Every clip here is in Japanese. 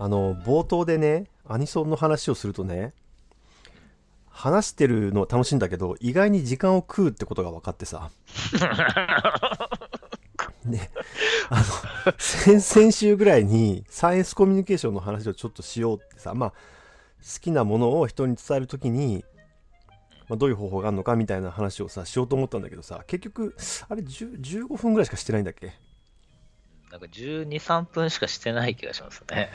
あの冒頭でねアニソンの話をするとね話してるの楽しいんだけど意外に時間を食うってことが分かってさ。ねあの先々週ぐらいにサイエンスコミュニケーションの話をちょっとしようってさまあ好きなものを人に伝えるときに、まあ、どういう方法があるのかみたいな話をさしようと思ったんだけどさ結局あれ10 15分ぐらいしかしてないんだっけ？なんか12、3分しかしてない気がしますね。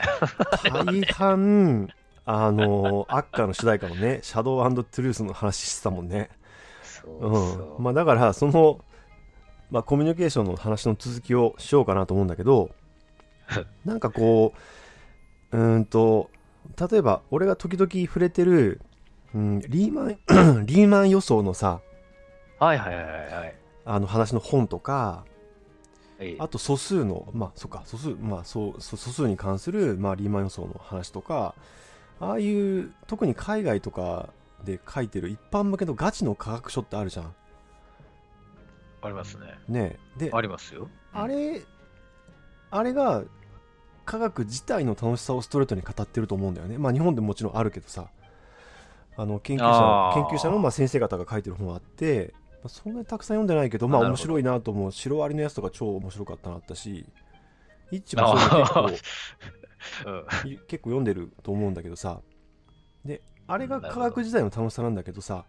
大半あのアッカーの主題歌のねシャドウトゥルースの話してたもんねそうそううんまあ、だからその、まあ、コミュニケーションの話の続きをしようかなと思うんだけど なんかこううーんと例えば俺が時々触れてる、うん、リーマン リーマン予想のさはいはいはいはいあの話の本とかはい。あと素数のまあそっか素数まあそう素素数に関する、まあ、リーマン予想の話とかああいう特に海外とかで書いてる一般向けのガチの科学書ってあるじゃんありますね。ねでありますよ。あれ、あれが科学自体の楽しさをストレートに語ってると思うんだよね。まあ日本でももちろんあるけどさ、あの研究者研究者のまあ先生方が書いてる本があって、まあ、そんなにたくさん読んでないけど、まあ面白いなと思う。シロアリのやつとか超面白かったなったし、イッチもそう結うん。構い結構読んでると思うんだけどさ、で、あれが科学自体の楽しさなんだけどさ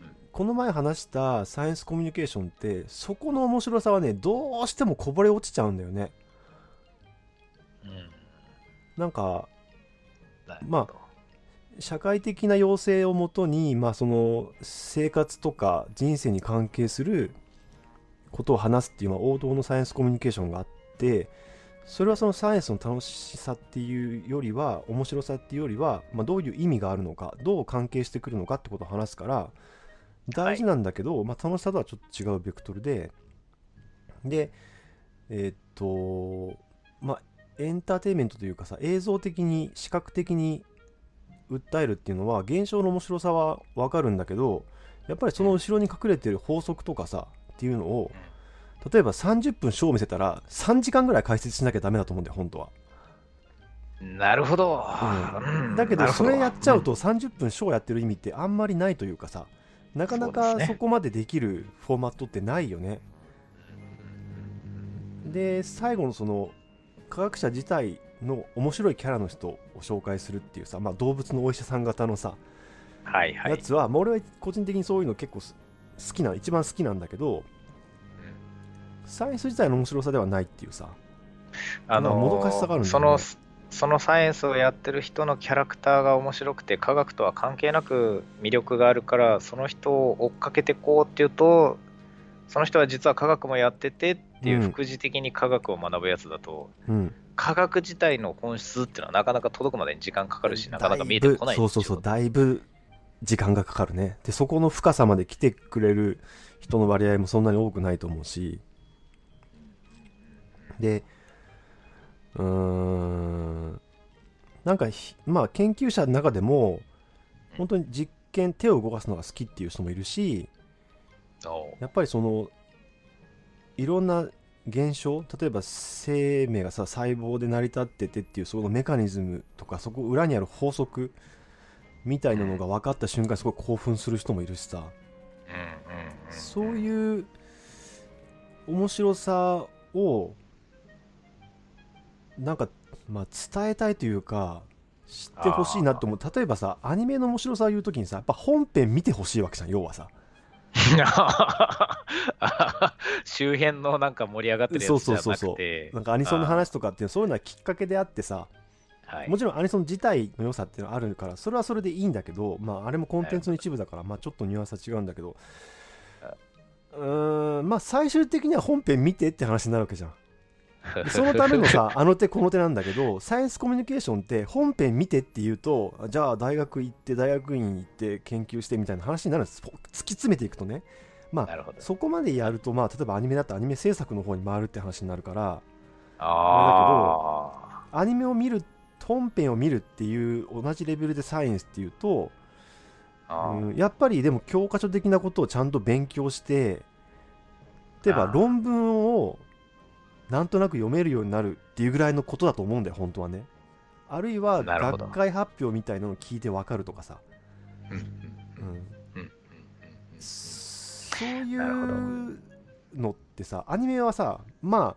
うん、この前話したサイエンスコミュニケーションってそこの面白さはねどうしてもこぼれ落ちちゃうんだよねうん。なんかま社会的な要請をもとに、まあ、その生活とか人生に関係することを話すっていう、まあ、王道のサイエンスコミュニケーションがあってそれはそのサイエンスの楽しさっていうよりは面白さっていうよりは、まあ、どういう意味があるのかどう関係してくるのかってことを話すから大事なんだけど、まあ、楽しさとはちょっと違うベクトルででえーっとまあエンターテインメントというかさ映像的に視覚的に訴えるっていうのは現象の面白さはわかるんだけどやっぱりその後ろに隠れてる法則とかさっていうのを例えば30分ショーを見せたら3時間ぐらい解説しなきゃダメだと思うんだよ本当は、なるほど。うん。うん。だけどそれやっちゃうと30分ショーやってる意味ってあんまりないというかさなかなかそこまでできるフォーマットってないよね。で最後のその科学者自体の面白いキャラの人を紹介するっていうさ、まあ、動物のお医者さん方のさはいはい。やつは、まあ、俺は個人的にそういうの結構す好きな一番好きなんだけどサイエンス自体の面白さではないっていうさあのもどかしさがあるんだね。のそのサイエンスをやってる人のキャラクターが面白くて科学とは関係なく魅力があるからその人を追っかけてこうっていうとその人は実は科学もやっててっていううん。副次的に科学を学ぶやつだと、うん科学自体の本質っていうのはなかなか届くまでに時間かかるしなかなか見えてこないそうそうそうだいぶ時間がかかるね。でそこの深さまで来てくれる人の割合もそんなに多くないと思うし。でうーん。なんかひまあ研究者の中でも本当に実験手を動かすのが好きっていう人もいるしやっぱりそのいろんな現象例えば生命がさ細胞で成り立っててっていうそのメカニズムとかそこ裏にある法則みたいなのが分かった瞬間すごい興奮する人もいるしさ。そういう面白さをなんかまあ伝えたいというか知ってほしいなと思う。例えばさアニメの面白さを言う時にさやっぱ本編見てほしいわけじゃん要はさ 周辺のなんか盛り上がってるやつじゃなくて。そうそうそうなんかアニソンの話とかっていうそういうのはきっかけであってさはい。もちろんアニソン自体の良さっていうのはあるからそれはそれでいいんだけど、まあ、あれもコンテンツの一部だから、まあ、ちょっとニュアンスは違うんだけどうーんまあ最終的には本編見てって話になるわけじゃんそのためのさ あの手この手なんだけどサイエンスコミュニケーションって本編見てって言うとじゃあ大学行って大学院行って研究してみたいな話になるんです。突き詰めていくとね。まあそこまでやるとまあ例えばアニメだったらアニメ制作の方に回るって話になるから。あアニメを見る本編を見るっていう同じレベルでサイエンスっていうと、うん、やっぱりでも教科書的なことをちゃんと勉強して例えば論文をなんとなく読めるようになるっていうぐらいのことだと思うんだよ本当はね。あるいは学会発表みたいなのを聞いてわかるとかさ、うんそういうのってさアニメはさまあ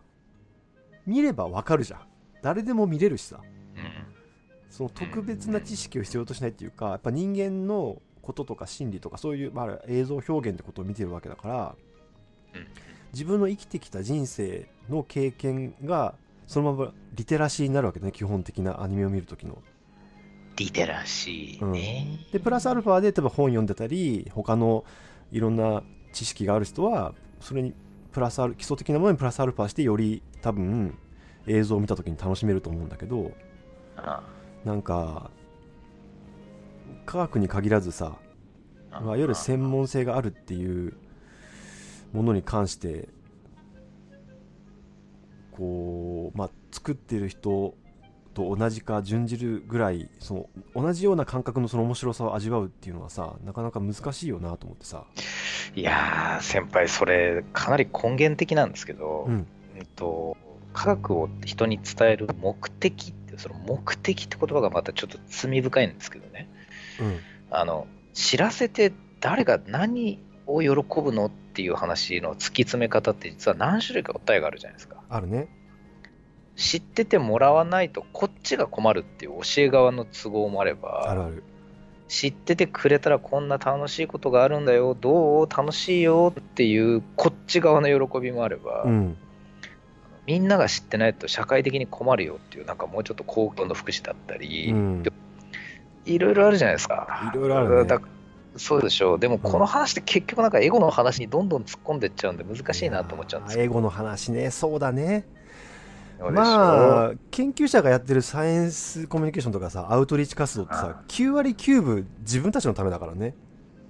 見ればわかるじゃん。誰でも見れるしさ。その特別な知識を必要としないっていうかやっぱ人間のこととか心理とかそういう、まあ、映像表現ってことを見てるわけだから。うん自分の生きてきた人生の経験がそのままリテラシーになるわけね基本的なアニメを見るときの。リテラシーね、でプラスアルファで例えば本読んでたり他のいろんな知識がある人はそれにプラスアル基礎的なものにプラスアルファしてより多分映像を見た時に楽しめると思うんだけどあなんか科学に限らずさあいわゆる専門性があるっていうものに関してこうまあ作ってる人と同じか準じるぐらいその同じような感覚のその面白さを味わうっていうのはさなかなか難しいよなと思ってさ。いやー先輩それかなり根源的なんですけど、うん。うんと科学を人に伝える目的ってその目的って言葉がまたちょっと罪深いんですけどね。うん。あの知らせて誰が何を喜ぶのっていう話の突き詰め方って実は何種類か答えがあるじゃないですか。あるね。知っててもらわないとこっちが困るっていう教え側の都合もあればあるある。知っててくれたらこんな楽しいことがあるんだよ。どう楽しいよっていうこっち側の喜びもあれば、うん。みんなが知ってないと社会的に困るよっていうなんかもうちょっと公共の福祉だったり、うん。いろいろあるじゃないですか。いろいろあるね。だそうでしょう。でもこの話って結局なんかエゴの話にどんどん突っ込んでっちゃうんで難しいなと思っちゃうんですよ。英語の話ね。そうだね。まあ研究者がやってるサイエンスコミュニケーションとかさアウトリーチ活動ってさ9割9分自分たちのためだからね。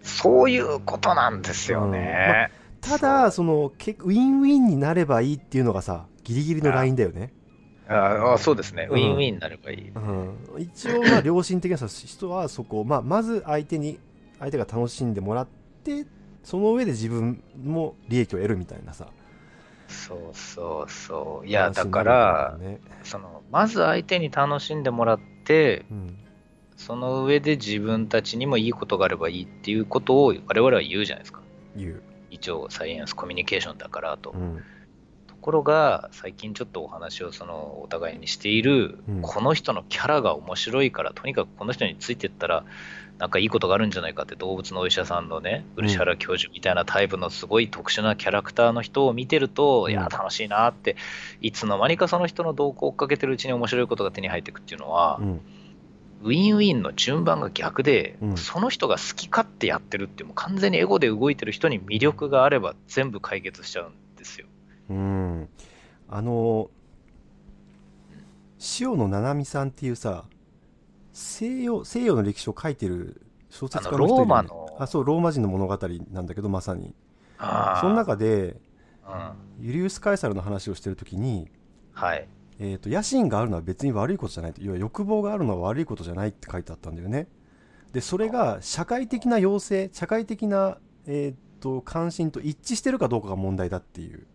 そういうことなんですよね、ただそのけウィンウィンになればいいっていうのがさギリギリのラインだよね、ああそうですね、うん。ウィンウィンになればいい、うん、一応まあ良心的なさ人はそこを、まあ、まず相手に相手が楽しんでもらってその上で自分も利益を得るみたいなさ。そうそうそう。いやだからね、そのまず相手に楽しんでもらってうん。その上で自分たちにもいいことがあればいいっていうことを我々は言うじゃないですか。言う、一応サイエンスコミュニケーションだからと、うん。ところが最近ちょっとお話をそのお互いにしている、うん。この人のキャラが面白いからとにかくこの人についてったらなんかいいことがあるんじゃないかって動物のお医者さんのね漆原教授みたいなタイプのすごい特殊なキャラクターの人を見てると、うん。いや楽しいなっていつの間にかその人の動向を追っかけてるうちに面白いことが手に入っていくっていうのは、うん。ウィンウィンの順番が逆で、うん。その人が好き勝手やってるってもう完全にエゴで動いてる人に魅力があれば全部解決しちゃうん。うん、あの塩野七海さんっていうさ西洋西洋の歴史を書いてる小説家の人いるよね。ローマの。あそうローマ人の物語なんだけどまさに。その中でうん。ユリウス・カエサルの話をしてる時に、はい。えー、と野心があるのは別に悪いことじゃないと。要は欲望があるのは悪いことじゃないって書いてあったんだよね。でそれが社会的な要請社会的な、えー、と関心と一致してるかどうかが問題だっていう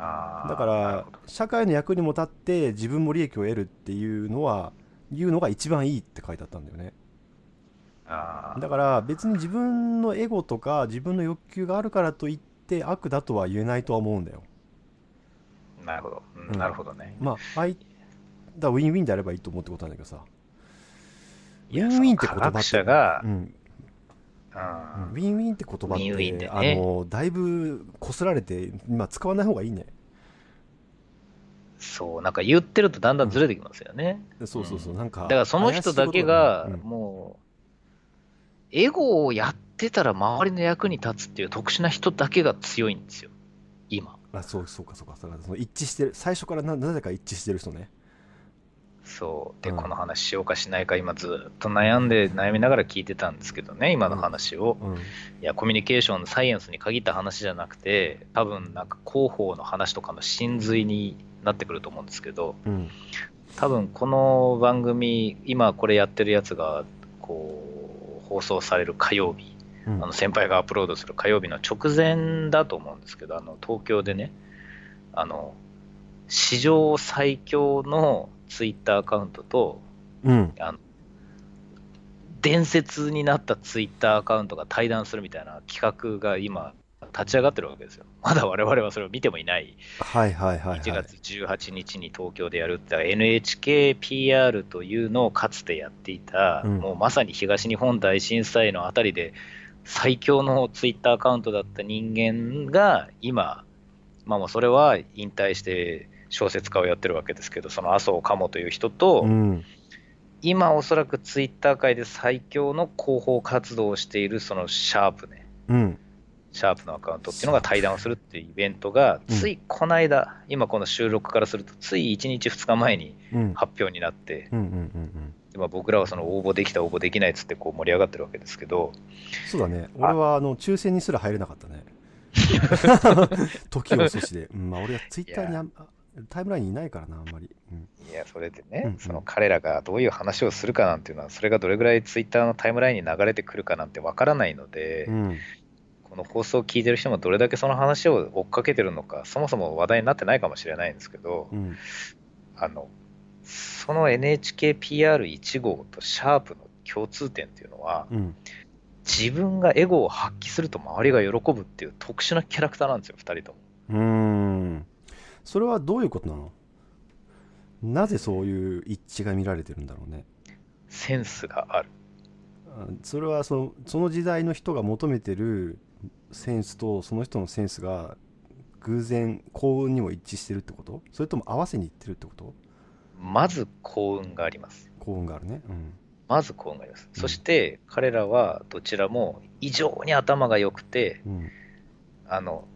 だから社会の役にも立って自分も利益を得るっていうのは言うのが一番いいって書いてあったんだよね。だから別に自分のエゴとか自分の欲求があるからといって悪だとは言えないとは思うんだよ。なるほど、うんうん。なるほどね。まああいだウィンウィンであればいいと思うってことなんだけどさ。ウィンウィンって言葉ってう、ん、うん。ウィンウィンって言葉ってウィンウィンでね。あのだいぶこすられて今使わない方がいいね。そう、なんか言ってるとだんだんずれてきますよね。そうそうそう、うんなん。かだからその人だけがもう、エゴをやってたら周りの役に立つっていう特殊な人だけが強いんですよ、今。うんあそうそうかそうか。だからその一致してる最初からななぜか一致してる人ねそう。で、うん。この話しようかしないか、今ずっと悩んで、悩みながら聞いてたんですけどね、今の話を。うん。いや、コミュニケーション、サイエンスに限った話じゃなくて、多分なんか広報の話とかの真髄になってくると思うんですけど、うん。多分この番組、今これやってるやつが、こう、放送される火曜日、うん。あの先輩がアップロードする火曜日の直前だと思うんですけど、あの東京でね、あの史上最強のツイッターアカウントと、うんあの伝説になったツイッターアカウントが対談するみたいな企画が今、立ち上がってるわけですよ。まだ我々はそれを見てもいない。はいはいはいはい1月18日に東京でやるって NHKPR というのをかつてやっていた、うんもうまさに東日本大震災のあたりで最強のツイッターアカウントだった人間が今、まあもうそれは引退して小説家をやってるわけですけど、その麻生鴨という人と、うん。今おそらくツイッター界で最強の広報活動をしているそのシャープね、うん。シャープのアカウントっていうのが対談をするっていうイベントが、うん。ついこの間、今この収録からすると、つい1日、2日前にうん。発表になって、うんうんうんうん。今僕らはその応募できた、応募できないっつってこう盛り上がってるわけですけど、そうだね。俺はあの抽選にすら入れなかったね。時を阻止で、うんまあ、俺はツイッターにあタイムラインにいないからなあんまり、うん。いや、それでね、うんうん。その彼らがどういう話をするかなんていうのは、それがどれぐらいツイッターのタイムラインに流れてくるかなんてわからないので、うん。この放送を聞いてる人もどれだけその話を追っかけてるのか、そもそも話題になってないかもしれないんですけど、うん。あのその NHKPR1 号とシャープの共通点っていうのは、うん。自分がエゴを発揮すると周りが喜ぶっていう特殊なキャラクターなんですよ、2人とも。うーんそれはどういうことなの？なぜそういう一致が見られてるんだろうね。センスがある。あそれはそのその時代の人が求めてるセンスとその人のセンスが偶然幸運にも一致してるってこと？それとも合わせにいってるってこと？まず幸運があります。幸運があるね。うん。まず幸運があります。うん。そして彼らはどちらも異常に頭が良くて、うん。あの、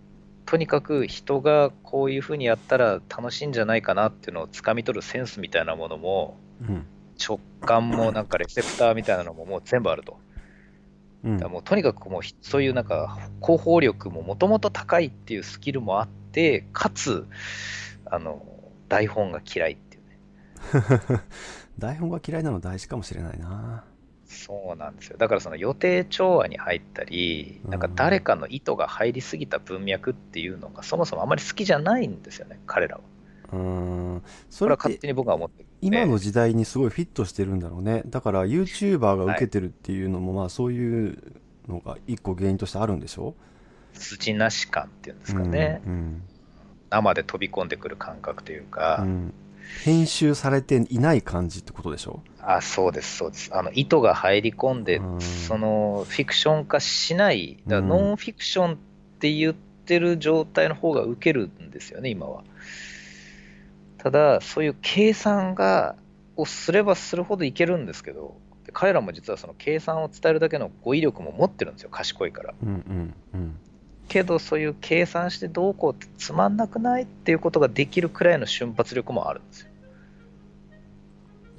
とにかく人がこういうふうにやったら楽しいんじゃないかなっていうのを掴み取るセンスみたいなものも、うん直感もなんかレセプターみたいなのももう全部あると。うんだもうとにかくもうひそういうなんか広報力ももともと高いっていうスキルもあって、かつ、あの、台本が嫌いっていうね。台本が嫌いなの大事かもしれないなそうなんですよ。だからその予定調和に入ったり、なんか誰かの意図が入りすぎた文脈っていうのがそもそもあまり好きじゃないんですよね、彼らは。うーん。そそれは勝手に僕は思って今の時代にすごいフィットしてるんだろうね。だから YouTuber が受けてるっていうのもまあそういうのが一個原因としてあるんでしょ？土なし感っていうんですかね、うん生で飛び込んでくる感覚というか、うんうん編集されていない感じってことでしょ？あそうです、そうです。あの意図が入り込んで、うんそのフィクション化しない、だノンフィクションって言ってる状態の方が受けるんですよね、今は。ただ、そういう計算がをすればするほどいけるんですけど、で彼らも実はその計算を伝えるだけの語彙力も持ってるんですよ、賢いから。うんうんうんけど、そういう計算してどうこうってつまんなくないっていうことができるくらいの瞬発力もあるんですよ。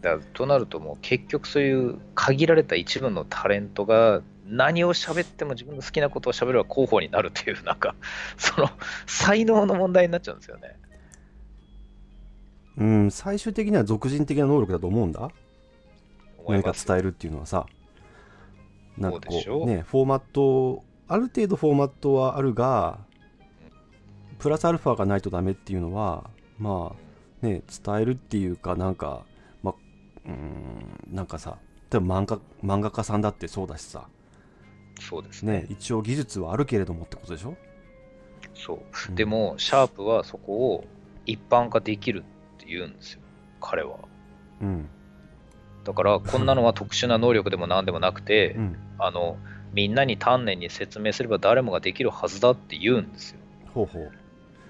だとなると、もう結局そういう限られた一部のタレントが何を喋っても自分の好きなことを喋れば候補になるっていう、なんか、その才能の問題になっちゃうんですよね。うん、最終的には俗人的な能力だと思うんだ何か。伝えるっていうのはさなんかこうねフォーマットある程度フォーマットはあるがプラスアルファがないとダメっていうのはまあね伝えるっていうかなんかまあうーんなんかさ例えば漫画漫画家さんだってそうだしさ。そうですね。ね一応技術はあるけれどもってことでしょ、そう。うん。でも、シャープはそこを一般化できるって言うんですよ、彼は。うん。だから、こんなのは特殊な能力でも何でもなくて、うん。あのみんなに丹念に説明すれば誰もができるはずだって言うんですよ。ほうほう。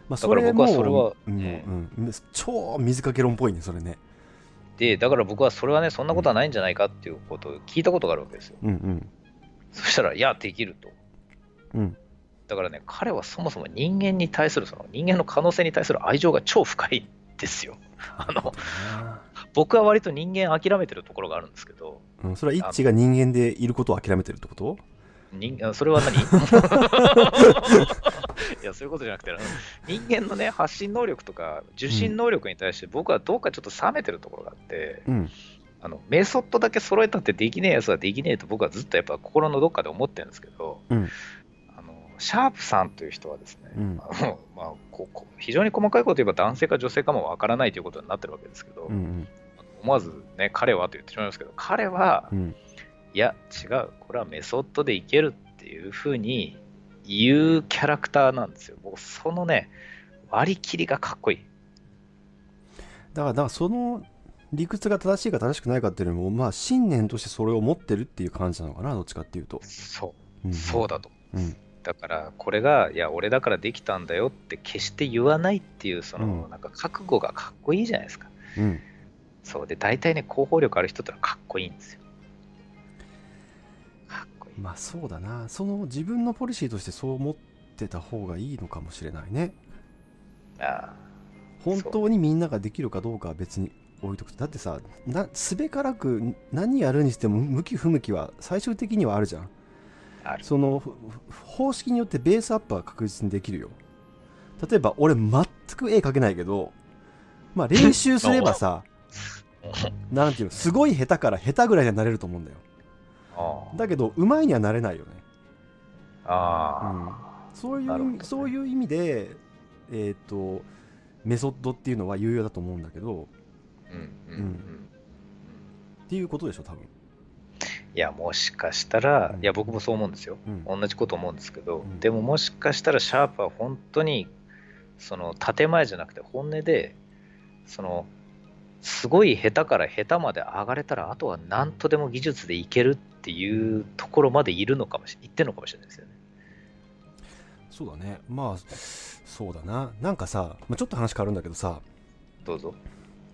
まあだから僕はそれはうんねうん、超水かけ論っぽいねそれね。で、だから僕はそれはね、そんなことはないんじゃないかっていうことを聞いたことがあるわけですよ。うんうん。そしたら、いや、できると。うん。だからね、彼はそもそも人間に対する、その人間の可能性に対する愛情が超深いんですよ。あの僕は割と人間諦めてるところがあるんですけど、うん、それはイッチが人間でいることを諦めてるってこと？人あそれは何？いや、そういうことじゃなくて、人間のね、発信能力とか、受信能力に対して僕はどうかちょっと冷めてるところがあって、うん。あのメソッドだけ揃えたってできねえやつはできねえと僕はずっとやっぱ心のどっかで思ってるんですけど、うん。あのシャープさんという人はですね、うん。あのまあ、ここ非常に細かいこと言えば男性か女性かもわからないということになってるわけですけど、うん思わずね、彼はと言ってしまいますけど、彼は、うんうんいや、違う、これはメソッドでいけるっていうふうに言うキャラクターなんですよ。僕、そのね、割り切りがかっこいい。だからだからその理屈が正しいか正しくないかっていうのもまあ信念としてそれを持ってるっていう感じなのかなどっちかっていうと、そうう、ん、そうだと。うんだから、これが、いや、俺だからできたんだよって決して言わないっていう、その、うんなんか覚悟がかっこいいじゃないですか。うんそうで、大体ね、広報力ある人ってのはかっこいいんですよ。まあそうだな。その自分のポリシーとしてそう思ってた方がいいのかもしれないね。あ本当にみんなができるかどうかは別に置いとく。だってさなすべからく何やるにしても向き不向きは最終的にはあるじゃん。そのふ方式によってベースアップは確実にできるよ。例えば俺全く絵描けないけどまあ練習すればさ なんていうのすごい下手から下手ぐらいにはなれると思うんだよ。ああだけど上手いにはなれないよね。あそういうなるほどね。そういう意味でえっ、とメソッドっていうのは有用だと思うんだけど。ー、うんうんううんん。っていうことでしょ多分。いや、もしかしたら、うん。いや、僕もそう思うんですよ。うん。同じこと思うんですけど、うん。でももしかしたらシャープは本当に、その建前じゃなくて本音で、その、すごい下手から下手まで上がれたら、あとは何とでも技術でいけるっていうところまでいるのかもしってるのかもしれないですよね。そうだね。まあそうだな。なんかさ、まあ、ちょっと話変わるんだけどさ。どうぞ。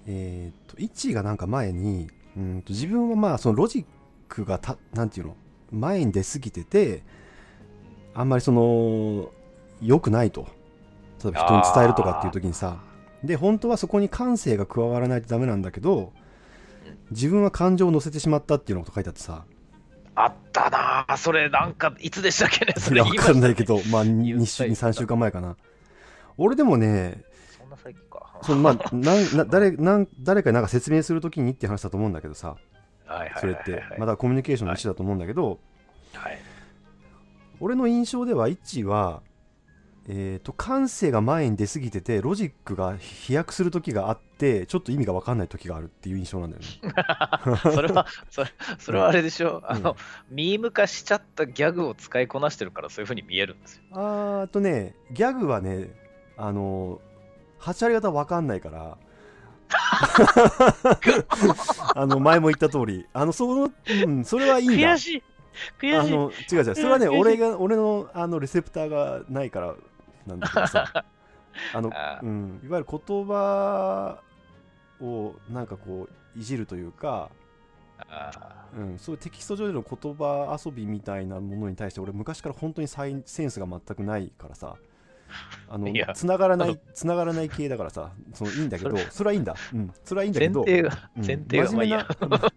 えっ、とイッチーがなんか前にうんと自分はまあそのロジックがたなんていうの？前に出過ぎててあんまりその良くないと。例えば人に伝えるとかっていう時にさで本当はそこに感性が加わらないとダメなんだけどうん自分は感情を乗せてしまったっていうのこと書いてあってさ。あったな。ぁ、それなんか、いつでしたっけね、それ言いましたかんないけどまあ言 2, った週言った。3週間前かな。俺でもねそんな最近か。そのまあなんな誰なん誰かになんか説明するときにって話だと思うんだけどさ。それって。まだコミュニケーションの一種だと思うんだけど、はい。俺の印象ではイッチは、えー、と感性が前に出過ぎててロジックが飛躍する時があってちょっと意味が分かんない時があるっていう印象なんだよね。それは、それそれはあれでしょ、あの、ミーム化しちゃったギャグを使いこなしてるからそういう風に見えるんですよ。あとねギャグはねあの8割方分かんないから。あの前も言った通り。あのその、うん、それはいいんだ。悔しい。悔しい。あの違う違う。それはね俺が俺のあのレセプターがないからなんだけどさ。あのうん、いわゆる言葉をなんかこういじるというか、あうん、そういうテキスト上での言葉遊びみたいなものに対して俺昔から本当にサインセンスが全くないからさあの繋がらない繋がらない系だからさ。そのいいんだけどそれ。はいいんだ、うん、それはいいんだけど前提が、うん。前提がまあいいや。真面目な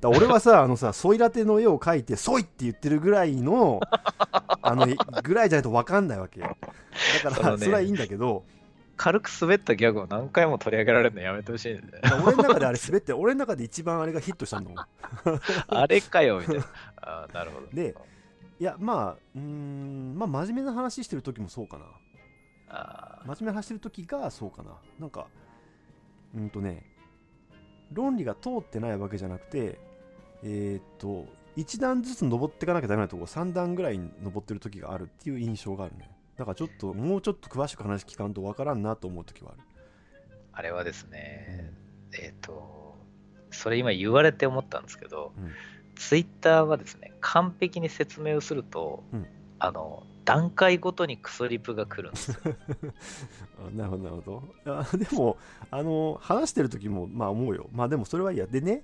だ俺はさあのさソイラテの絵を描いて「ソイ!」って言ってるぐらいの あのぐらいじゃないと分かんないわけよ。だからそれはいいんだけど軽く滑ったギャグを何回も取り上げられるのやめてほしいんで、俺の中であれ滑って俺の中で一番あれがヒットしたんだもんあれかよ、みたいな。あーなるほど。でいやまあうーんまあ真面目な話してる時もそうかな。あ真面目な話してる時がそうかな。なんかうんとね論理が通ってないわけじゃなくてえーっと1段ずつ登っていかなきゃダメなとこ3段ぐらいに登ってる時があるっていう印象があるね。だからちょっともうちょっと詳しく話聞かんとわからんなと思う時はある。あれはですね、えっ、と、それ今言われて思ったんですけど、うん。ツイッターはですね、完璧に説明をすると、うん。あの、段階ごとにクソリプが来るんです なるほどなるほど。あでもあの話してる時もまあ思うよ。まあでもそれはいいや。でね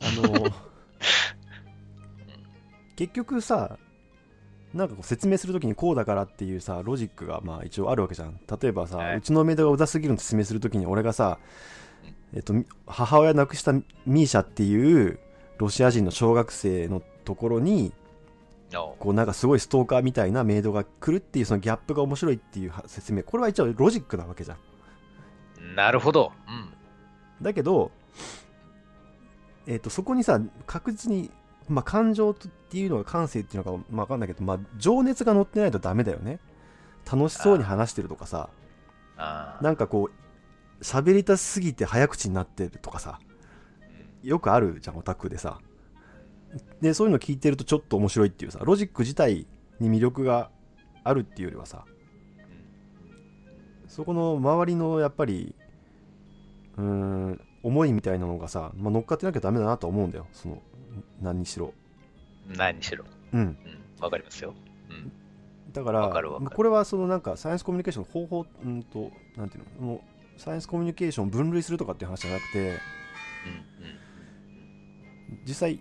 あの結局さなんかこう説明するときにこうだからっていうさロジックがまあ一応あるわけじゃん。例えばさ、はい。うちのメイドがうざすぎるの説明するときに俺がさ、えっと、み母親亡くしたミーシャっていうロシア人の小学生のところにのこうなんかすごいストーカーみたいなメイドが来るっていうそのギャップが面白いっていうは説明。これは一応ロジックなわけじゃん。なるほど。うん。だけど、えっとそこにさ確実にまあ、感情っていうのが感性っていうのか、まあ、分かんないけど、まあ、情熱が乗ってないとダメだよね。楽しそうに話してるとかさ。あなんかこう喋りたすぎて早口になってるとかさ。よくあるじゃんオタクでさでそういうの聞いてるとちょっと面白いっていうさロジック自体に魅力があるっていうよりはさそこの周りのやっぱりうーん思いみたいなのがさ、まあ、乗っかってなきゃダメだなとは思うんだよその何にしろ何にしろ。うんうん。わかりますよ。うん。だからわかかるこれはそのなんかサイエンスコミュニケーションの方法うんとなんていうのもうサイエンスコミュニケーションを分類するとかっていう話じゃなくてうん。実際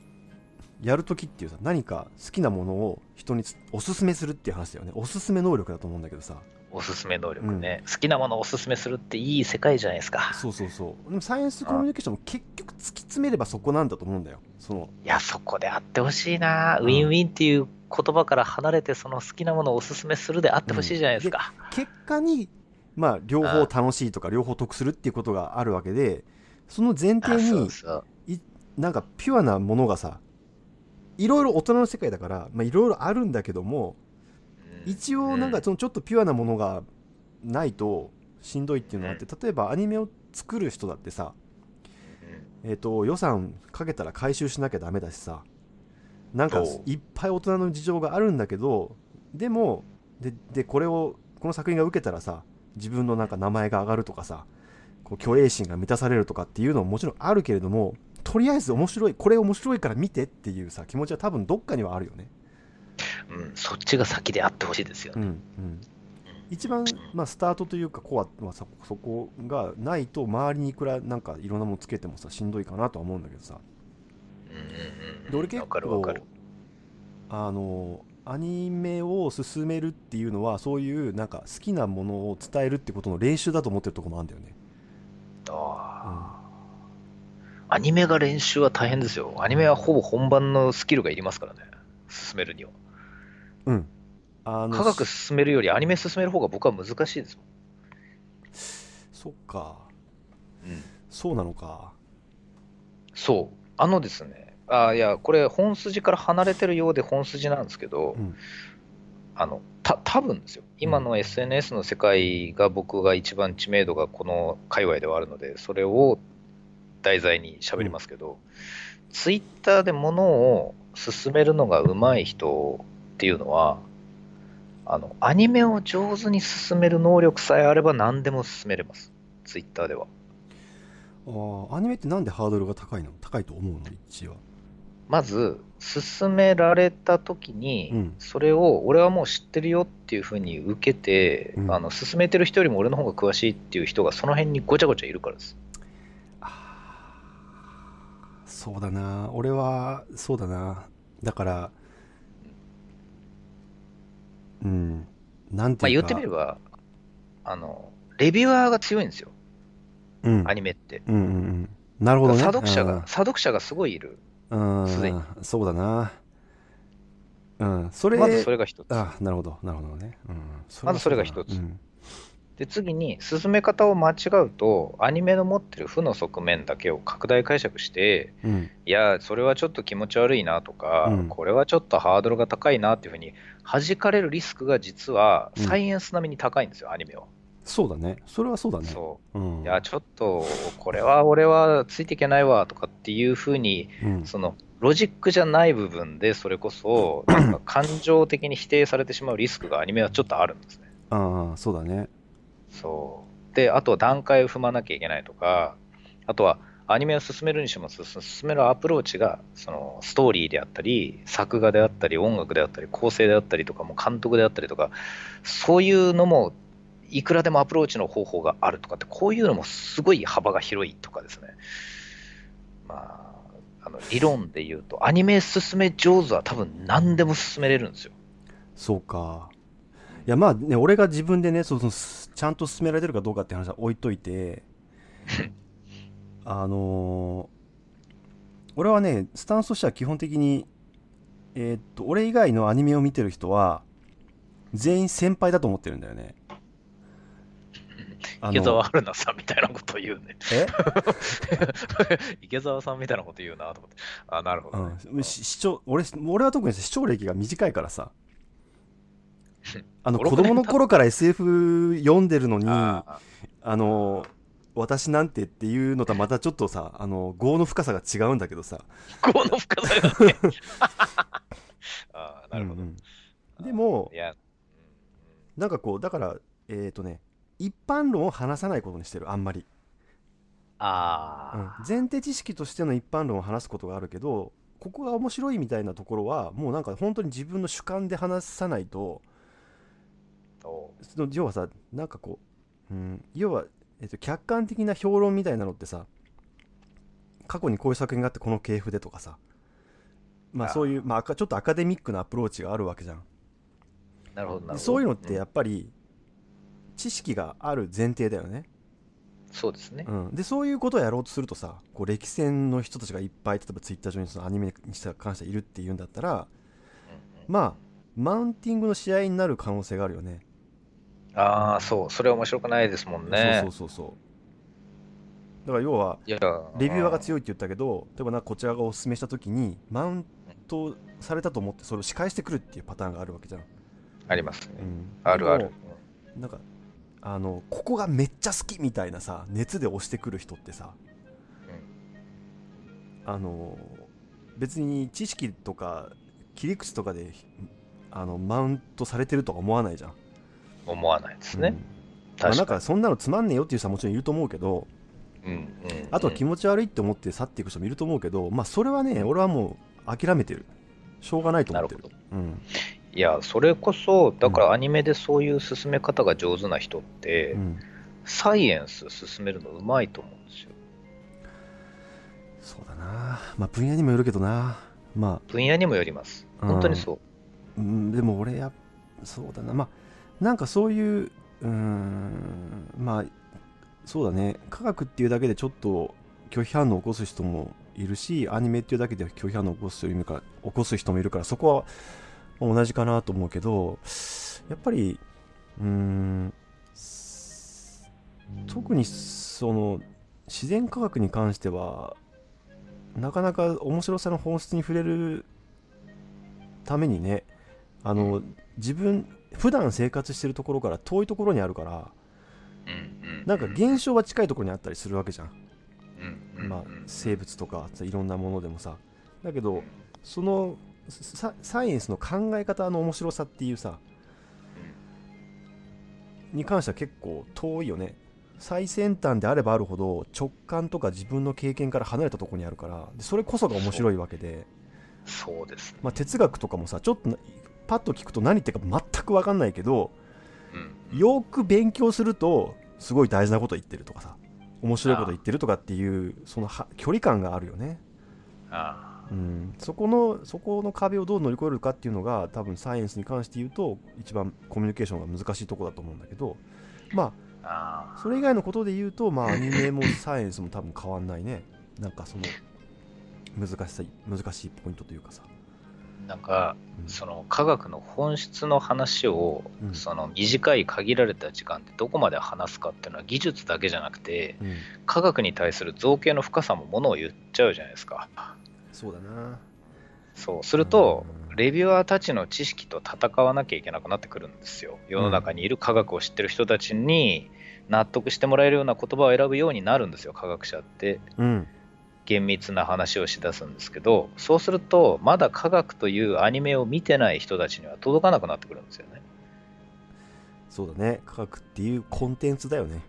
やるときっていうさ何か好きなものを人につおすすめするっていう話だよね。おすすめ能力だと思うんだけどさ。おすすめ能力ね、好きなものをおすすめするっていい世界じゃないですか。そうそうそう。でもサイエンスコミュニケーションも結局突き詰めればそこなんだと思うんだよ。そのいや、そこであってほしいな、うん。ウィンウィンっていう言葉から離れて、その好きなものをおすすめするであってほしいじゃないですか。結果にまあ両方楽しいとか両方得するっていうことがあるわけでその前提に。なんかピュアなものがさいろいろ大人の世界だからまあいろいろあるんだけどもうん。一応なんかそのちょっとピュアなものがないとしんどいっていうのがあって例えばアニメを作る人だってさうん。えっと予算かけたら回収しなきゃダメだしさなんかいっぱい大人の事情があるんだけどでもででこれをこの作品が受けたらさ自分のなんか名前が上がるとかさこう虚栄心が満たされるとかっていうのももちろんあるけれどもとりあえず面白いこれ面白いから見てっていうさ気持ちは多分どっかにはあるよね。うん、そっちが先であってほしいですよね。うんうん、一番、まあ、スタートというかコア、まあ、そそこがないと周りにいくらなんかいろんなものつけてもさしんどいかなとは思うんだけどさうんうんうんで俺かる。あのアニメを進めるっていうのはそういうなんか好きなものを伝えるってことの練習だと思ってるところもあるんだよね、あーアニメが練習は大変ですよ。アニメはほぼ本番のスキルがいりますからね。進めるには。うん、あの科学進めるよりアニメ進める方が僕は難しいですもそっかん。うん、そうなのかそう。あのですね。あいや、これ本筋から離れてるようで本筋なんですけど、うんあの、た、多分ですよ。今の SNS の世界が僕が一番知名度がこの界隈ではあるので、それを題材に喋りますけど、ツイッターで物を進めるのが上手い人っていうのは、あの、アニメを上手に進める能力さえあれば何でも進めれます。ツイッターでは。あーアニメってなんでハードルが高いの？高いと思うの？一応まず、進められた時に、うんそれを俺はもう知ってるよっていうふうに受けて、うんあの進めてる人よりも俺の方が詳しいっていう人がその辺にごちゃごちゃいるからです。そうだな。俺はそうだな。だからうん。なんまあ、ていうか。言ってみれば、あの、レビュアーが強いんですよ、うん。アニメって。うんうんうん。なるほどね。査読者が、査読者がすごいいる。うん。すでに。そうだな。うん。それまずそれが一つ。あなるほど。なるほどね、うん、まずそれが一つ。うんで、次に、進め方を間違うと、アニメの持ってる負の側面だけを拡大解釈して、うん。いや、それはちょっと気持ち悪いなとか、うん。これはちょっとハードルが高いなっていうふうに、弾かれるリスクが実はうん。サイエンス並みに高いんですよ、アニメは。そうだね。それはそうだね。そう。うん。いや、ちょっと、これは俺はついていけないわとかっていうふうに、うん。そのロジックじゃない部分で、それこそ、なんか感情的に否定されてしまうリスクがアニメはちょっとあるんですね。ああそうだねそう。で、あとは段階を踏まなきゃいけないとか、あとはアニメを進めるにしても、進めるアプローチが、そのストーリーであったり、作画であったり、音楽であったり、構成であったりとか、も監督であったりとか、そういうのも、いくらでもアプローチの方法があるとかって、こういうのもすごい幅が広いとかですね。まあ、あの理論で言うと、アニメ進め上手は多分何でも進めれるんですよ。そうかやまあね俺が自分でねそのすちゃんと進められてるかどうかって話は置いといて あのー俺はねスタンスとしては基本的にえーっと俺以外のアニメを見てる人は全員先輩だと思ってるんだよね あ池澤の春菜さんみたいなことを言うね。え、池澤さんみたいなこと言うなと思って。あ、なるほど、ね。うん、し視聴俺俺は特に視聴歴が短いからさあの5 6子供の頃から SF 読んでるのにああ。の私なんてっていうのとはまたちょっとさあの業の深さが違うんだけどさ。ーこの深さがね。あーなるほど。うんうん。でもなんかこうだからえっ、とね一般論を話さないことにしてるあんまり、あうん。あ、前提知識としての一般論を話すことがあるけどここが面白いみたいなところはもうなんか本当に自分の主観で話さないとそその要はさなんかこう、うん、要は、えっと客観的な評論みたいなのってさ過去にこういう作品があってこの系譜でとかさまあそういう、まあ、ちょっとアカデミックなアプローチがあるわけじゃん。う。なるほど、なるほど。でそういうのってやん。っぱり知識がある前提だよね、そうですね。うん、でそういうことをやろうとするとさこう歴戦の人たちがいっぱい例えばツイッター上にそのアニメに関しているっていうんだったらまあマウンティングの試合になる可能性があるよねああ、そう。それは面白くないですもんね。そうそうそうそうだから要はレビューアーがい。強いって言ったけど例えばなんかこちらがおすすめした時にマウントされたと思ってそれを仕返してくるっていうパターンがあるわけじゃん、ありますね。うんあるあるなんかあのここがめっちゃ好きみたいなさ熱で押してくる人ってさ、あの別に知識とか切り口とかであのマウントされてるとは思わないじゃん、思わないですね。うん。まあ、なん確かかそんなのつまんねえよっていう人はもちろんいると思うけどに。うんうん。あとは気持ち悪いって思って去っていく人もいると思うけどまあそれはね俺はもう諦めてる。しょうがないと思ってる。うん。いや、それこそ、だからアニメでそういう進め方が上手な人って、うん。サイエンス進めるのうまいと思うんですよ。そうだな。まあ分野にもよるけどな。ま分野にもよります。本当にそう。あ、うん、でも俺やそうだな。まあなんかそういううーんまあそうだね。科学っていうだけでちょっと拒否反応を起こす人もいるしアニメっていうだけで拒否反応を起こす人もいるから起こす人もいるからそこは同じかなと思うけどやっぱりうーん特にその自然科学に関してはなかなか面白さの本質に触れるためにねあの自分普段生活してるところから遠いところにあるからなんか現象は近いところにあったりするわけじゃん、まあ、生物とかいろんなものでもさ。だけどそのササイエンスの考え方の面白さっていうさに関しては結構遠いよね。最先端であればあるほど直感とか自分の経験から離れたところにあるからでそれこそが面白いわけで、そうですね。まあ、哲学とかもさちょっとなパッと聞くと何言ってるか全く分かんないけどうん。よく勉強するとすごい大事なこと言ってるとかさ面白いこと言ってるとかっていうそのは距離感があるよね、あうん、そこのそこの壁をどう乗り越えるかっていうのが多分サイエンスに関して言うと一番コミュニケーションが難しいところだと思うんだけどまああ。それ以外のことで言うとまあアニメもサイエンスも多分変わんないね。なんかその難しさ難しいポイントというかさ、なんか、うん。その科学の本質の話を、うん。その短い限られた時間でどこまで話すかっていうのは技術だけじゃなくてうん、科学に対する造形の深さもものを言っちゃうじゃないですか。そうだな。そう。するとうん。レビュアーたちの知識と戦わなきゃいけなくなってくるんですよ。世の中にいる科学を知ってる人たちに納得してもらえるような言葉を選ぶようになるんですよ科学者って。うん厳密な話をしだすんですけどそうするとまだ科学というアニメを見てない人たちには届かなくなってくるんですよね。そうだね。科学っていうコンテンツだよね。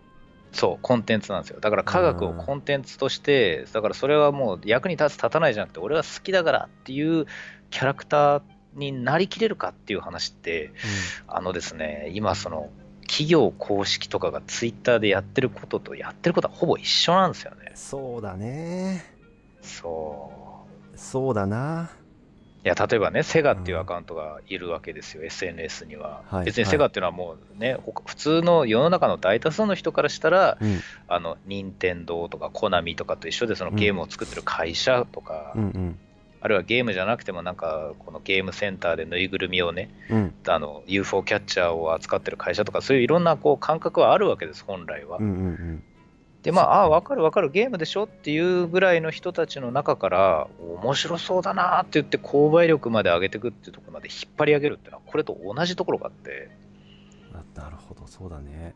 そうコンテンツなんですよ。だから科学をコンテンツとしてだからそれはもう役に立つ立たないじゃなくて俺は好きだからっていうキャラクターになりきれるかっていう話ってあのですね今その企業公式とかがツイッターでやってることとやってることはほぼ一緒なんですよねそうだね。そう。そうだな。いや例えばね、セガっていうアカウントがいるわけですよ、SNS には。はい別にセガっていうのはもうね、他普通の世の中の大多数の人からしたら、うん。あの任天堂とかコナミとかと一緒で、そのゲームを作ってる会社とか、うんうん。あるいはゲームじゃなくてもなんかこのゲームセンターでぬいぐるみをねうん。あの UFO キャッチャーを扱ってる会社とかそういういろんなこう感覚はあるわけです本来は。うんうんうんでまああ分かる分かるゲームでしょっていうぐらいの人たちの中から面白そうだなって言って購買力まで上げていくっていうところまで引っ張り上げるっていうのはこれと同じところがあって。あなるほど。そうだね。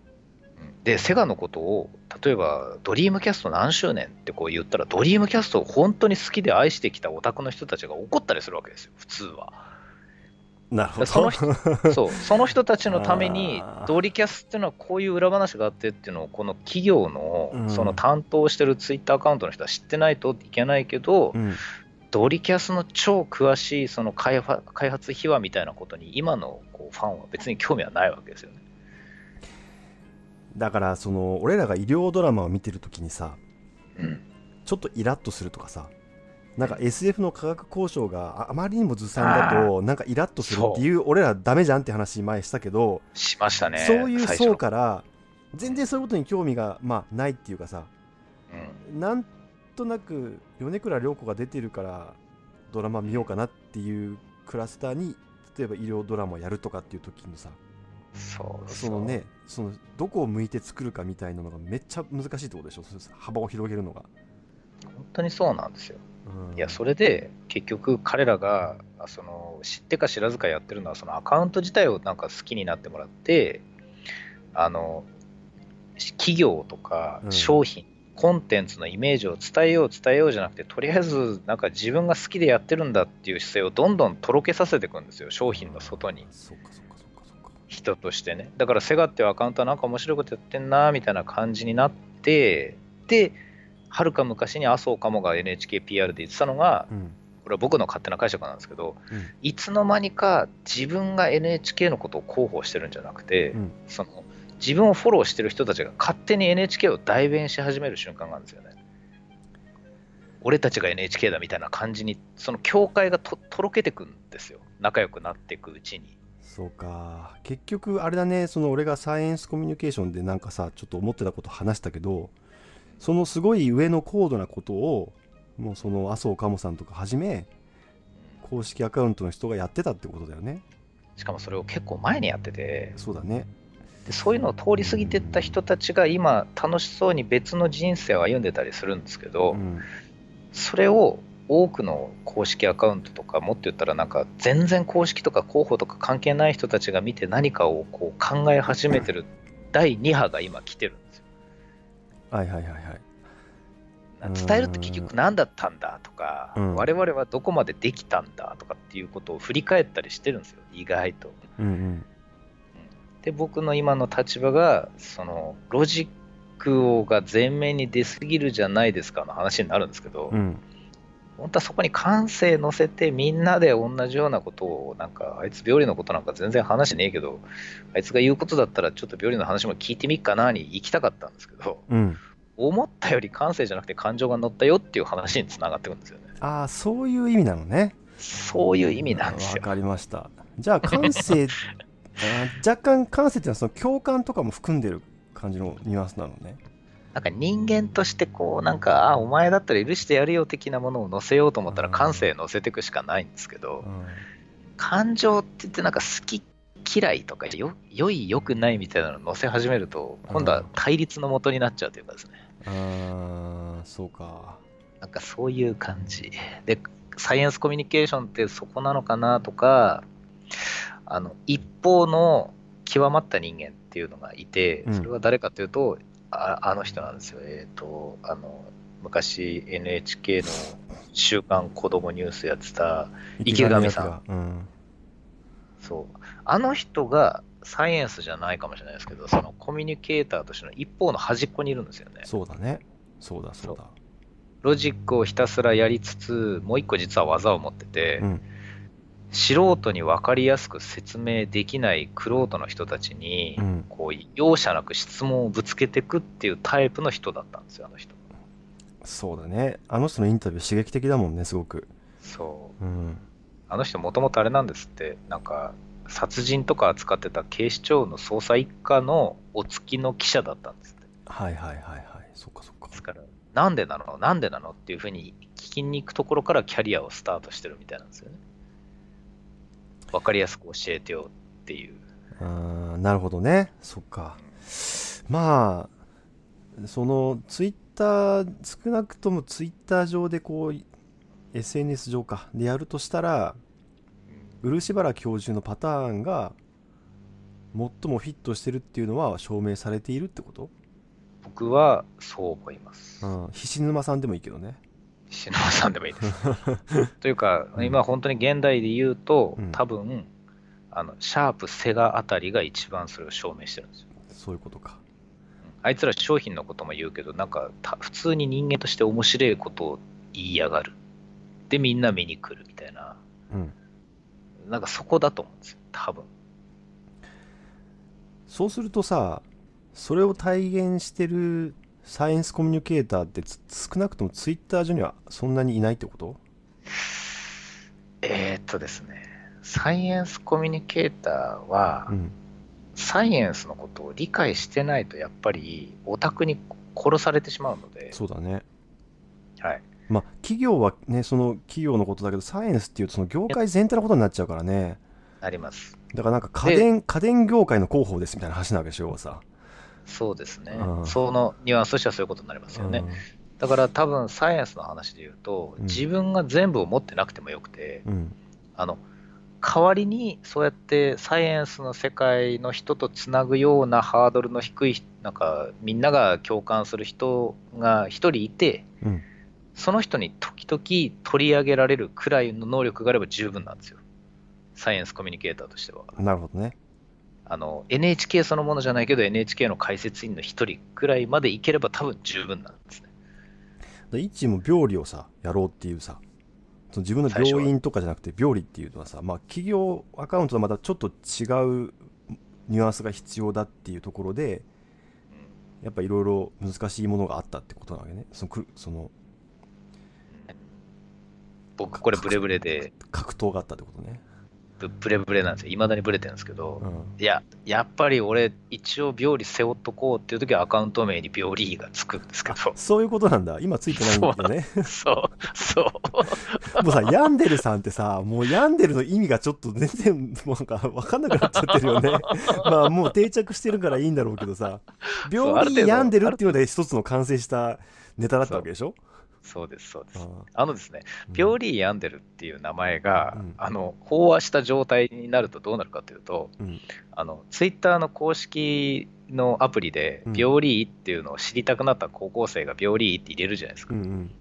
うん。でセガのことを例えばドリームキャスト何周年ってこう言ったらドリームキャストを本当に好きで愛してきたオタクの人たちが怒ったりするわけですよ。普通はなるほど。その人 そうその人たちのためにドリキャスっていうのはこういう裏話があってっていうのをこの企業のうん。その担当してるツイッターアカウントの人は知ってないといけないけど、うん。ドリキャスの超詳しいその開発開発秘話みたいなことに今のこうファンは別に興味はないわけですよね。だからその俺らが医療ドラマを見てる時にさうん、ちょっとイラッとするとかさなんか SF の科学交渉がああまりにもずさんだとなんかイラッとするっていう俺らダメじゃんって話前したけど、しましたね。そういう層から全然そういうことに興味がまあないっていうかさうん。なんとなく米倉涼子が出てるからドラマ見ようかなっていうクラスターに例えば医療ドラマをやるとかっていう時にさそうそのねそのどこを向いて作るかみたいなのがめっちゃ難しいってことでしょ？幅を広げるのが、本当にそうなんですよ。うん。いや、それで結局彼らがあその知ってか知らずかやってるのはそのアカウント自体をなんか好きになってもらって、あの企業とかうん。商品、コンテンツのイメージを伝えよう伝えようじゃなくてとりあえずなんか自分が好きでやってるんだっていう姿勢をどんどんとろけさせていくんですよ商品の外に。人としてね。だからセガっていうアカウントはなんか面白いことやってんなみたいな感じになってではるか昔に麻生かもが NHKPR で言ってたのがうん。これは僕の勝手な解釈なんですけどうん。いつの間にか自分が NHK のことを広報してるんじゃなくて、うん。その自分をフォローしてる人たちが勝手に NHK を代弁し始める瞬間があるんですよね。俺たちが NHK だみたいな感じにその境界がととろけてくんですよ。仲良くなっていくうちに。そうか。結局あれだね。その俺がサイエンスコミュニケーションでなんかさちょっと思ってたこと話したけどそのすごい上の高度なことをもうその麻生かもさんとかはじめ公式アカウントの人がやってたってことだよね。しかもそれを結構前にやってて。そうだね。でそういうのを通り過ぎてった人たちが今楽しそうに別の人生を歩んでたりするんですけど、うんそれを多くの公式アカウントとかもっと言ったらなんか全然公式とか広報とか関係ない人たちが見て何かをこう考え始めてる第2波が今来てる。はいはいはいはい。うん伝えるって結局何だったんだとか、うん。我々はどこまでできたんだとかっていうことを振り返ったりしてるんですよ意外と。うん。うん。で僕の今の立場がそのロジックをが前面に出すぎるじゃないですかの話になるんですけど、うん本当はそこに感性乗せてみんなで同じようなことをなんかあいつ病理のことなんか全然話ねえけどあいつが言うことだったらちょっと病理の話も聞いてみっかなに行きたかったんですけどうん。思ったより感性じゃなくて感情が乗ったよっていう話につながってくるんですよね。ああそういう意味なのね。そういう意味なんですよ。わかりました。じゃあ感性 若干感性っていうのはその共感とかも含んでる感じのニュアンスなのねなんか人間としてこうなんかあお前だったら許してやるよ的なものを乗せようと思ったら感性乗せていくしかないんですけどうん。感情って言ってなんか好き嫌いとかよ良い良くないみたいなのを乗せ始めると今度は対立のもとになっちゃうというかですね。あーそうか。なんかそういう感じ。でサイエンスコミュニケーションってそこなのかなとかあの一方の極まった人間っていうのがいてうん。それは誰かというと、ああの人なんですよ。えっ、とあの昔 NHK の「週刊子供ニュース」やってた池上さん。ん、うん、そう。あの人がサイエンスじゃないかもしれないですけど、そのコミュニケーターとしての一方の端っこにいるんですよね。そうだね。そうだそうだ。ロジックをひたすらやりつつ、もう一個実は技を持ってて、うん素人に分かりやすく説明できない玄人の人たちに、うんこう容赦なく質問をぶつけていくっていうタイプの人だったんですよ、あの人。そうだねあの人のインタビュー刺激的だもんねすごくそう。うんあの人もともとあれなんですって、なんか、殺人とか扱ってた警視庁の捜査一課のお付きの記者だったんですって。はいはいはいはいそっかそっかですから、なんでなの？なんでなの？っていうふうに聞ききに行くところからキャリアをスタートしてるみたいなんですよね。わかりやすく教えてよっていう。あーなるほどね。そっか。まあそのツイッター少なくともツイッター上でこう SNS 上かでやるとしたら漆原教授のパターンが最もフィットしてるっていうのは証明されているってこと、僕はそう思います。うん、菱沼さんでもいいけどね石沼さんでもいいです。というか、今本当に現代で言うと、うん多分あのシャープ、セガあたりが一番それを証明してるんですよ。そういうことかあいつら商品のことも言うけど、なんかた普通に人間として面白いことを言いやがる。で、みんな見に来るみたいな、うんなんかそこだと思うんですよ、多分。そうするとさそれを体現してるサイエンスコミュニケーターってつ少なくともツイッター上にはそんなにいないってこと？えー、っとですね、サイエンスコミュニケーターは、うん。サイエンスのことを理解してないと、やっぱりオタクに殺されてしまうので、そうだね。はい、まあ企業はねその企業のことだけどサイエンスっていうとその業界全体のことになっちゃうからね。なります。だからなんか家電家電業界の広報ですみたいな話なわけでしょさ、そうですねう。んそのニュアンスとしてはそういうことになりますよね。だから多分サイエンスの話で言うと、うん自分が全部を持ってなくてもよくて、うん、うんあの、代わりにそうやってサイエンスの世界の人とつなぐようなハードルの低い、なんかみんなが共感する人が一人いて、うんその人に時々取り上げられるくらいの能力があれば十分なんですよ。サイエンスコミュニケーターとしては。なるほどねあの NHK そのものじゃないけど NHK の解説員の一人くらいまでいければ多分十分なんですね。で一も病理をさやろうっていうさその自分の病院とかじゃなくて病理っていうのはさまあ企業アカウントとはまたちょっと違うニュアンスが必要だっていうところでやっぱいろいろ難しいものがあったってことなわけねそのくその僕これブレブレで格闘があったってことねブブレブレなんですよ。いまだにブレてるんですけど、うん。いや、やっぱり俺一応病理背負っとこうっていう時はアカウント名に病理がつくんですけど、そういうことなんだ。今ついてないんだよね。そう、そう。もうさヤンデルさんってさもうヤンデルの意味がちょっと全然もうなんか分かんなくなっちゃってるよね。まあもう定着してるからいいんだろうけどさ。病理ヤンデルっていうので一つの完成したネタだったわけでしょ？そうです、そうです。ああのですね、病理病んでるっていう名前が、うんあの飽和した状態になるとどうなるかというと、うんあのツイッターの公式のアプリで、うん病理っていうのを知りたくなった高校生が病理って入れるじゃないですか。うんうん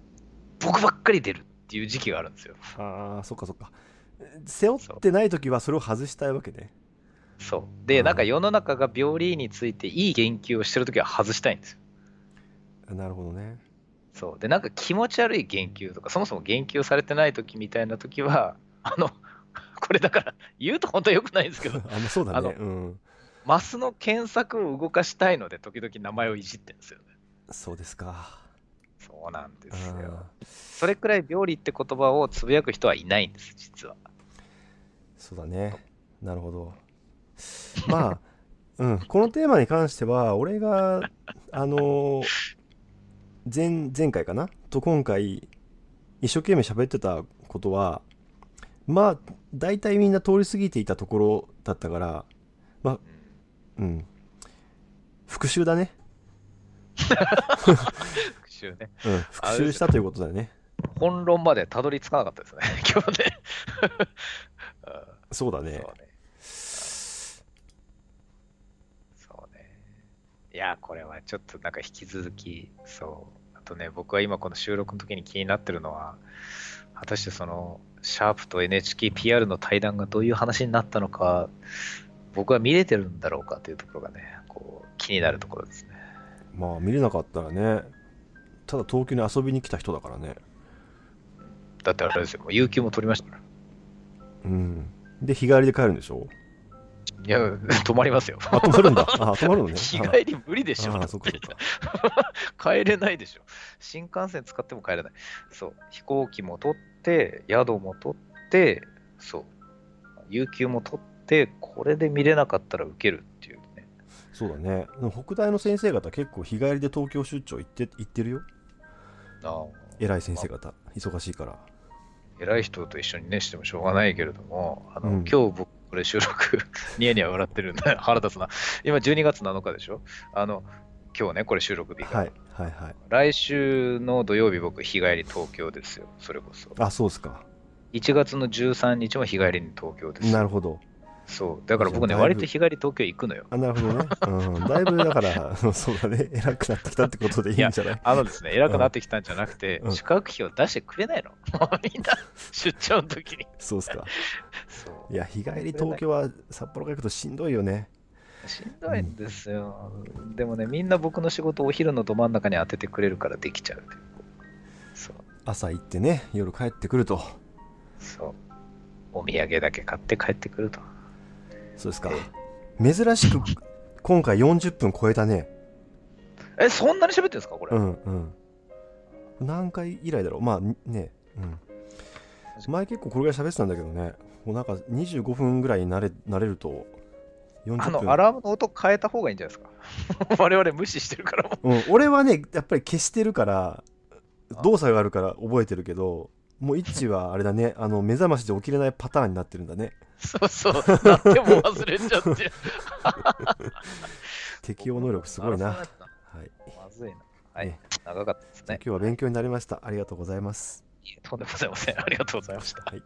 僕ばっかり出るっていう時期があるんですよ。ああそっかそっか背負ってない時はそれを外したいわけねそう。うで、んなんか世の中が病理についていい言及をしてるときは外したいんですよ。なるほどねそう。で、なんか気持ち悪い言及とか、そもそも言及されてないときみたいなときは、あの、これだから、言うと本当は良くないんですけど、あのそうだねうんマスの検索を動かしたいので、時々名前をいじってるんですよね。そうですかそうなんであすよ。ーそれくらい病理って言葉をつぶやく人はいないんです、実は。そうだねなるほどまあうんこのテーマに関しては俺があのー前前回かな？と今回一生懸命喋ってたことはまあ大体みんな通り過ぎていたところだったからまあうん。復習だね。復習ね。うん。復習したということだよね。本論までたどり着かなかったですね、今日ね。うんそうだね。そうね。そうね。いや、これはちょっとなんか引き続き、そう。あとね、僕は今この収録の時に気になってるのは、果たしてその、シャープと NHKPR の対談がどういう話になったのか、僕は見れてるんだろうかというところがね、こう、気になるところですね。まあ見れなかったらねただ東京に遊びに来た人だからねだってあれですよ、もう有給も取りましたから。うんで日帰りで帰るんでしょ？いや、泊まりますよ。あ泊まるんだあ 泊まるのね日帰り無理でしょ。ああそっかそっか 帰れないでしょ。新幹線使っても帰れない。そう。飛行機も取って、宿も取って、そう。有給も取って、これで見れなかったら受けるっていうね。そうだね北大の先生方結構日帰りで東京出張行って行ってるよあ偉い先生方忙しいから偉い人と一緒にね、してもしょうがないけれども、あの、うん今日僕、これ収録、ニヤニヤ笑ってるんで、腹立つな。今、12月7日でしょ？あの、今日ね、これ収録日が。はいはいはい来週の土曜日、僕、日帰り東京ですよ、それこそ。あそうですか1月の13日も日帰りに東京ですよ。なるほどそう。だから僕ね、割と日帰り東京行くのよ。あなるほどね、うん、だいぶだから そうだね偉くなってきたってことでいいんじゃない？あのですね、偉くなってきたんじゃなくて、うん宿泊費を出してくれないの？みんな、出張の時に。そうですかそういや日帰り東京は札幌から行くとしんどいよねしんどいんですよ。でもね、みんな僕の仕事をお昼のど真ん中に当ててくれるからできちゃう。そう。朝行ってね夜帰ってくるとそう。お土産だけ買って帰ってくると。そうですか珍しく今回40分超えたねえ、そんなに喋ってるんですかこれ？うんうん何回以来だろうまあねうん前結構これぐらい喋ってたんだけどねもうなんか25分ぐらいになれなれると40分あの、アラームの音変えた方がいいんじゃないですか？我々無視してるからもう。うん、俺はねやっぱり消してるから動作があるから覚えてるけどもうイッチはあれだね あの目覚ましで起きれないパターンになってるんだねそうそう。なっても忘れちゃって。適応能力すごいな、あはい、まずいな。はいね。長かったですね今。日は勉強になりましたありがとうございますとんでもございません。ありがとうございました。はい